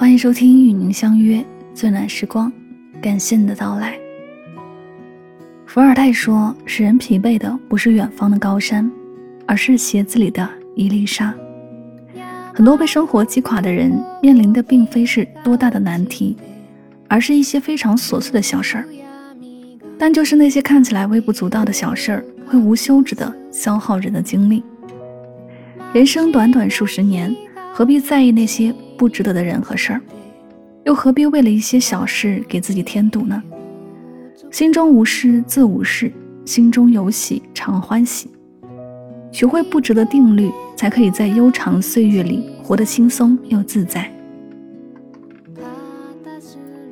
欢迎收听与您相约最暖时光，感谢你的到来。伏尔泰说：“使人疲惫的不是远方的高山，而是鞋子里的一粒沙。”很多被生活击垮的人面临的并非是多大的难题，而是一些非常琐碎的小事儿。但就是那些看起来微不足道的小事儿，会无休止的消耗人的精力。人生短短数十年，何必在意那些不值得的人和事儿？又何必为了一些小事给自己添堵呢？心中无事自无事，心中有喜常欢喜。学会不值得定律，才可以在悠长岁月里活得轻松又自在。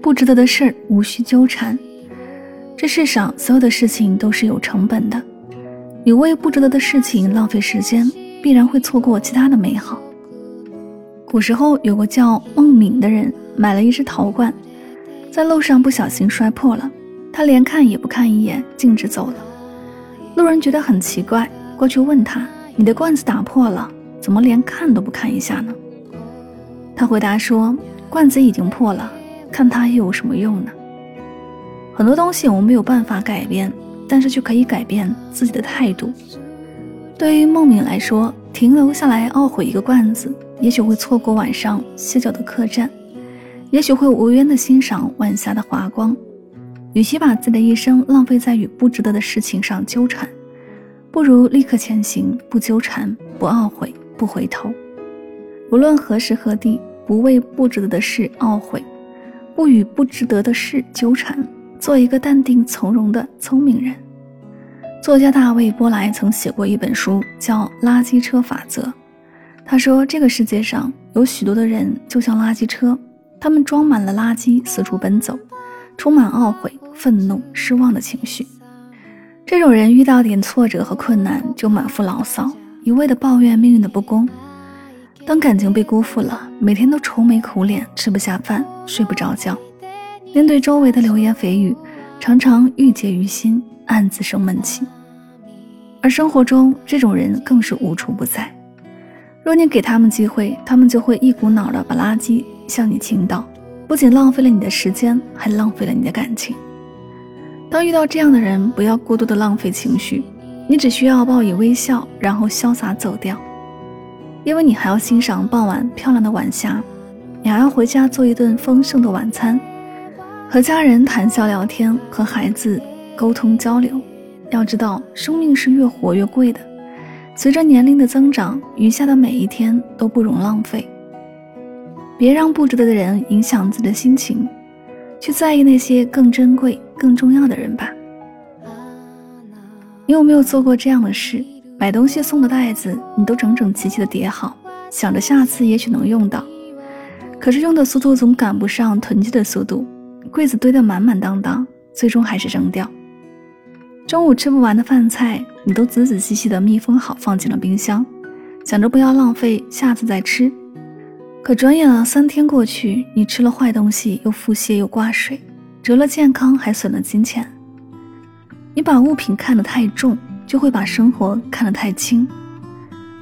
不值得的事儿无需纠缠。这世上所有的事情都是有成本的，你为不值得的事情浪费时间，必然会错过其他的美好。古时候有个叫孟敏的人，买了一只陶罐，在路上不小心摔破了，他连看也不看一眼，径直走了。路人觉得很奇怪。过去问他：“你的罐子打破了，怎么连看都不看一下呢？”他回答说：“罐子已经破了，看它又有什么用呢？”很多东西我们没有办法改变，但是却可以改变自己的态度。对于孟敏来说，停留下来懊悔一个罐子，也许会错过晚上歇脚的客栈，也许会无缘的欣赏晚霞的华光。与其把自己的一生浪费在与不值得的事情上纠缠。不如立刻前行，不纠缠，不懊悔，不回头。无论何时何地，不为不值得的事懊悔，不与不值得的事纠缠，做一个淡定从容的聪明人。作家大卫·波莱曾写过一本书，叫《垃圾车法则》。他说，这个世界上有许多的人就像垃圾车，他们装满了垃圾，四处奔走，充满懊悔、愤怒、失望的情绪。这种人遇到点挫折和困难就满腹牢骚，一味的抱怨命运的不公。当感情被辜负了，每天都愁眉苦脸，吃不下饭，睡不着觉。面对周围的流言蜚语，常常郁结于心，暗自生闷气。而生活中，这种人更是无处不在。若你给他们机会，他们就会一股脑的把垃圾向你倾倒，不仅浪费了你的时间，还浪费了你的感情。当遇到这样的人，不要过多的浪费情绪，你只需要报以微笑，然后潇洒走掉。因为你还要欣赏傍晚漂亮的晚霞，你还要回家做一顿丰盛的晚餐，和家人谈笑聊天，和孩子沟通交流。要知道，生命是越活越贵的，随着年龄的增长，余下的每一天都不容浪费。别让不值得的人影响自己的心情。去在意那些更珍贵、更重要的人吧。你有没有做过这样的事？买东西送的袋子，你都整整齐齐的叠好，想着下次也许能用到。可是用的速度总赶不上囤积的速度，柜子堆得满满当当，最终还是扔掉。中午吃不完的饭菜，你都仔仔细细的密封好，放进了冰箱，想着不要浪费，下次再吃。可转眼了三天过去，你吃了坏东西，又腹泻又挂水，折了健康还损了金钱。你把物品看得太重，就会把生活看得太轻。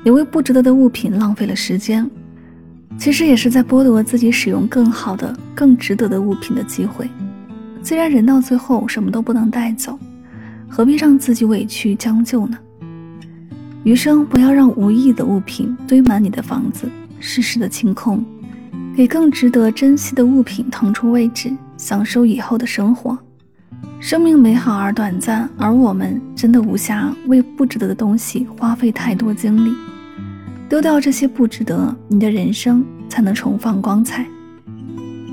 你为不值得的物品浪费了时间，其实也是在剥夺自己使用更好的、更值得的物品的机会。既然人到最后什么都不能带走，何必让自己委屈将就呢？余生不要让无意的物品堆满你的房子。适时的清空，给更值得珍惜的物品腾出位置，享受以后的生活。生命美好而短暂，而我们真的无暇为不值得的东西花费太多精力。丢掉这些不值得，你的人生才能重放光彩。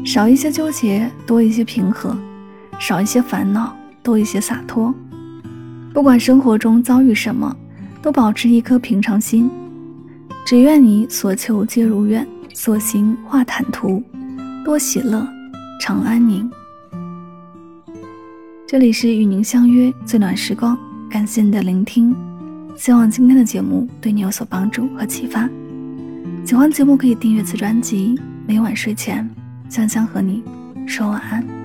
少一些纠结，多一些平和；少一些烦恼，多一些洒脱。不管生活中遭遇什么，都保持一颗平常心。只愿你所求皆如愿，所行化坦途，多喜乐，常安宁。这里是与您相约最暖时光，感谢你的聆听，希望今天的节目对你有所帮助和启发。喜欢节目可以订阅此专辑，每晚睡前香香和你说晚安。